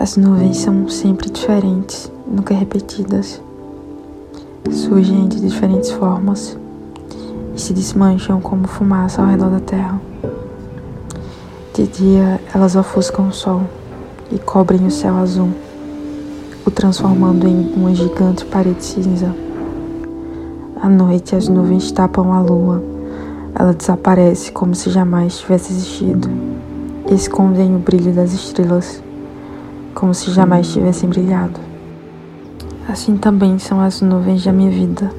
As nuvens são sempre diferentes, nunca repetidas. Surgem de diferentes formas e se desmancham como fumaça ao redor da terra. De dia, elas ofuscam o sol e cobrem o céu azul, o transformando em uma gigante parede cinza. À noite, as nuvens tapam a lua. Ela desaparece como se jamais tivesse existido e escondem o brilho das estrelas como se jamais tivessem brilhado. Assim também são as nuvens da minha vida.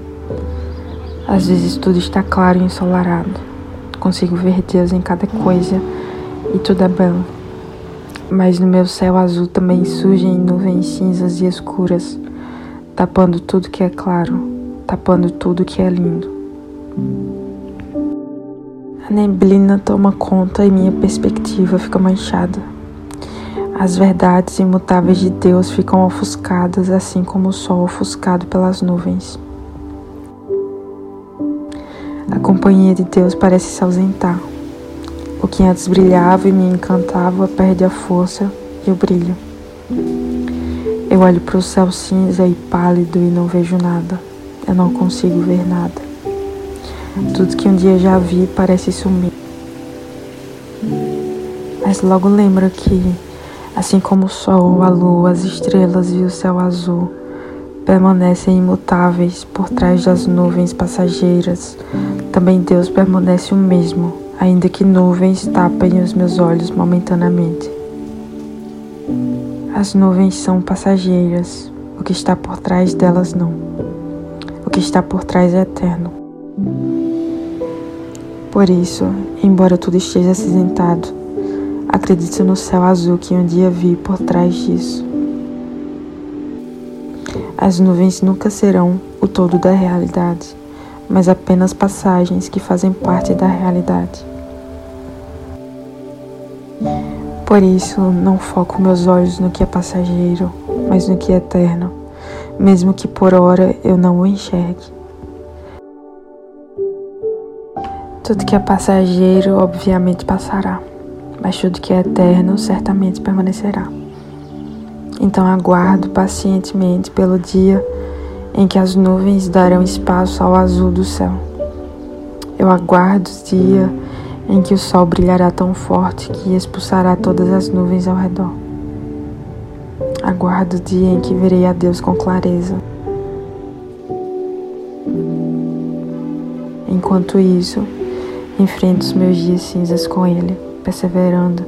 Às vezes tudo está claro e ensolarado. Consigo ver Deus em cada coisa e tudo é belo. Mas no meu céu azul também surgem nuvens cinzas e escuras, tapando tudo que é claro, tapando tudo que é lindo. A neblina toma conta e minha perspectiva fica manchada. As verdades imutáveis de Deus ficam ofuscadas, assim como o sol ofuscado pelas nuvens. A companhia de Deus parece se ausentar. O que antes brilhava e me encantava perde a força e o brilho. Eu olho para o céu cinza e pálido e não vejo nada. Eu não consigo ver nada. Tudo que um dia já vi parece sumir. Mas logo lembro que Assim como o sol, a lua, as estrelas e o céu azul permanecem imutáveis por trás das nuvens passageiras, também Deus permanece o mesmo, ainda que nuvens tapem os meus olhos momentaneamente. As nuvens são passageiras, o que está por trás delas não. O que está por trás é eterno. Por isso, embora tudo esteja acinzentado, Acredito no céu azul que um dia vi por trás disso. As nuvens nunca serão o todo da realidade, mas apenas passagens que fazem parte da realidade. Por isso, não foco meus olhos no que é passageiro, mas no que é eterno, mesmo que por hora eu não o enxergue. Tudo que é passageiro, obviamente, passará mas tudo que é eterno certamente permanecerá. Então aguardo pacientemente pelo dia em que as nuvens darão espaço ao azul do céu. Eu aguardo o dia em que o sol brilhará tão forte que expulsará todas as nuvens ao redor. Aguardo o dia em que verei a Deus com clareza. Enquanto isso, enfrento os meus dias cinzas com Ele perseverando,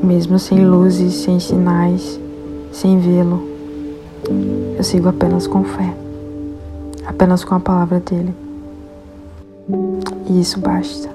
mesmo sem luzes, sem sinais, sem vê-lo. Eu sigo apenas com fé, apenas com a palavra dele. E isso basta.